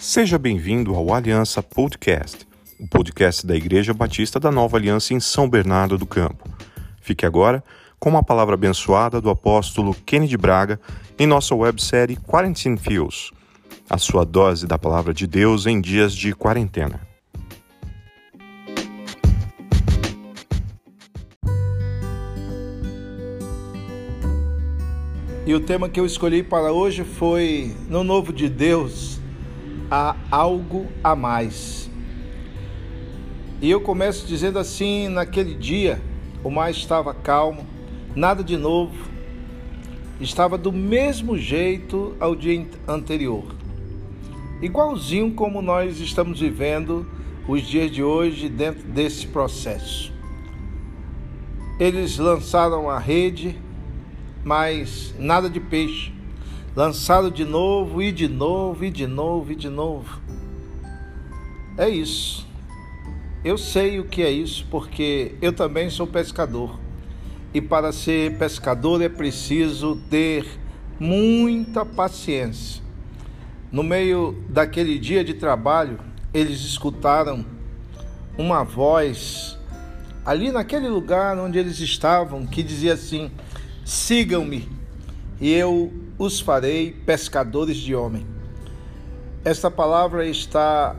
Seja bem-vindo ao Aliança Podcast, o podcast da Igreja Batista da Nova Aliança em São Bernardo do Campo. Fique agora com uma palavra abençoada do apóstolo Kennedy Braga em nossa websérie Quarantine Feels, a sua dose da palavra de Deus em dias de quarentena. E o tema que eu escolhi para hoje foi No Novo de Deus há algo a mais. E eu começo dizendo assim: naquele dia o mar estava calmo, nada de novo, estava do mesmo jeito ao dia anterior. Igualzinho como nós estamos vivendo os dias de hoje dentro desse processo. Eles lançaram a rede, mas nada de peixe lançado de novo e de novo e de novo e de novo. É isso. Eu sei o que é isso porque eu também sou pescador. E para ser pescador é preciso ter muita paciência. No meio daquele dia de trabalho, eles escutaram uma voz ali naquele lugar onde eles estavam que dizia assim: sigam-me eu os farei pescadores de homem. Esta palavra está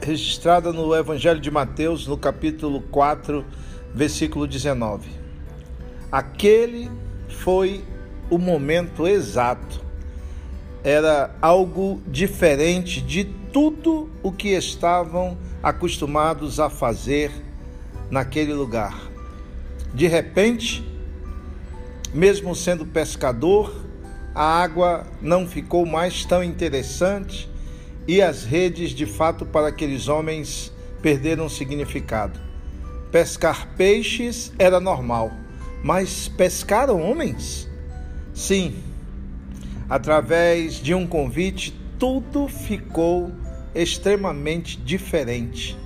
registrada no Evangelho de Mateus, no capítulo 4, versículo 19. Aquele foi o momento exato. Era algo diferente de tudo o que estavam acostumados a fazer naquele lugar. De repente, mesmo sendo pescador, a água não ficou mais tão interessante e as redes, de fato, para aqueles homens perderam significado. Pescar peixes era normal, mas pescar homens? Sim. Através de um convite, tudo ficou extremamente diferente.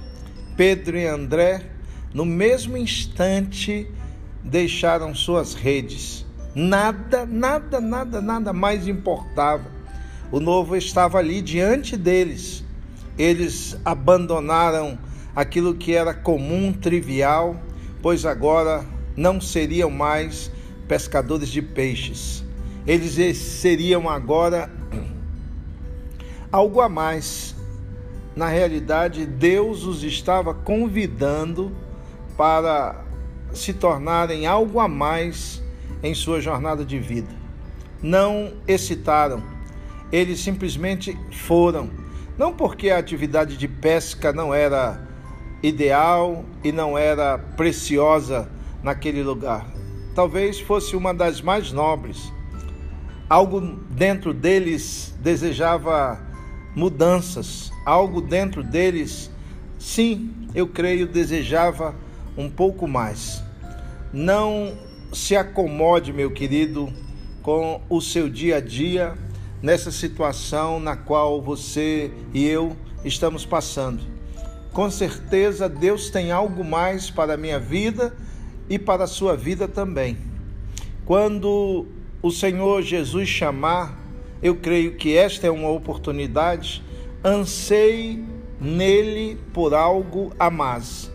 Pedro e André, no mesmo instante, deixaram suas redes. Nada, nada, nada, nada mais importava. O novo estava ali diante deles. Eles abandonaram aquilo que era comum, trivial, pois agora não seriam mais pescadores de peixes. Eles seriam agora algo a mais. Na realidade, Deus os estava convidando para se tornarem algo a mais em sua jornada de vida. Não excitaram, eles simplesmente foram. Não porque a atividade de pesca não era ideal e não era preciosa naquele lugar. Talvez fosse uma das mais nobres. Algo dentro deles desejava mudanças, algo dentro deles, sim, eu creio, desejava um pouco mais. Não se acomode, meu querido, com o seu dia a dia nessa situação na qual você e eu estamos passando. Com certeza Deus tem algo mais para a minha vida e para a sua vida também. Quando o Senhor Jesus chamar, eu creio que esta é uma oportunidade, anseie nele por algo a mais.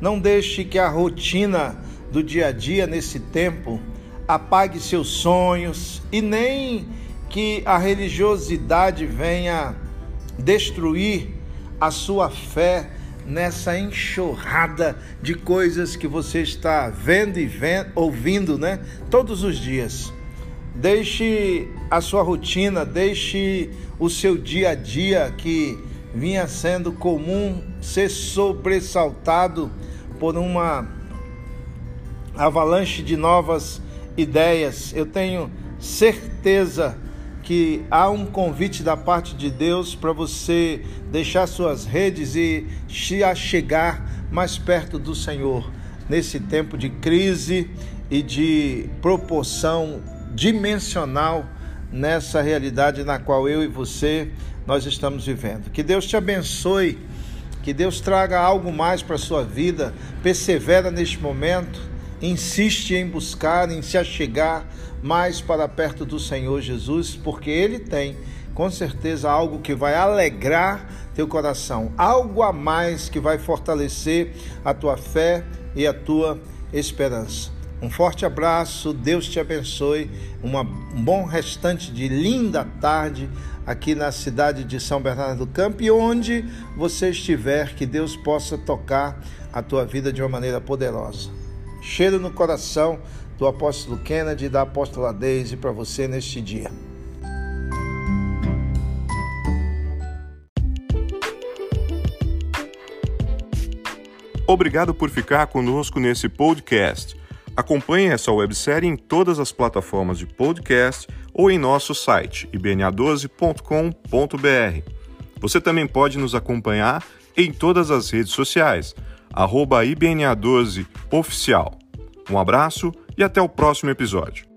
Não deixe que a rotina do dia a dia nesse tempo apague seus sonhos e nem que a religiosidade venha destruir a sua fé nessa enxurrada de coisas que você está vendo e vendo, ouvindo, né, todos os dias. Deixe a sua rotina, deixe o seu dia a dia que vinha sendo comum ser sobressaltado por uma avalanche de novas ideias. Eu tenho certeza que há um convite da parte de Deus para você deixar suas redes e se achegar mais perto do Senhor nesse tempo de crise e de proporção dimensional nessa realidade na qual eu e você nós estamos vivendo. Que Deus te abençoe, que Deus traga algo mais para sua vida, persevera neste momento insiste em buscar, em se achegar mais para perto do Senhor Jesus, porque Ele tem com certeza algo que vai alegrar teu coração, algo a mais que vai fortalecer a tua fé e a tua esperança. Um forte abraço, Deus te abençoe, uma, um bom restante de linda tarde aqui na cidade de São Bernardo do Campo e onde você estiver, que Deus possa tocar a tua vida de uma maneira poderosa. Cheiro no coração do apóstolo Kennedy e da apóstola Deise para você neste dia. Obrigado por ficar conosco nesse podcast. Acompanhe essa websérie em todas as plataformas de podcast ou em nosso site ibna12.com.br. Você também pode nos acompanhar em todas as redes sociais, IBNA12 Oficial. Um abraço e até o próximo episódio.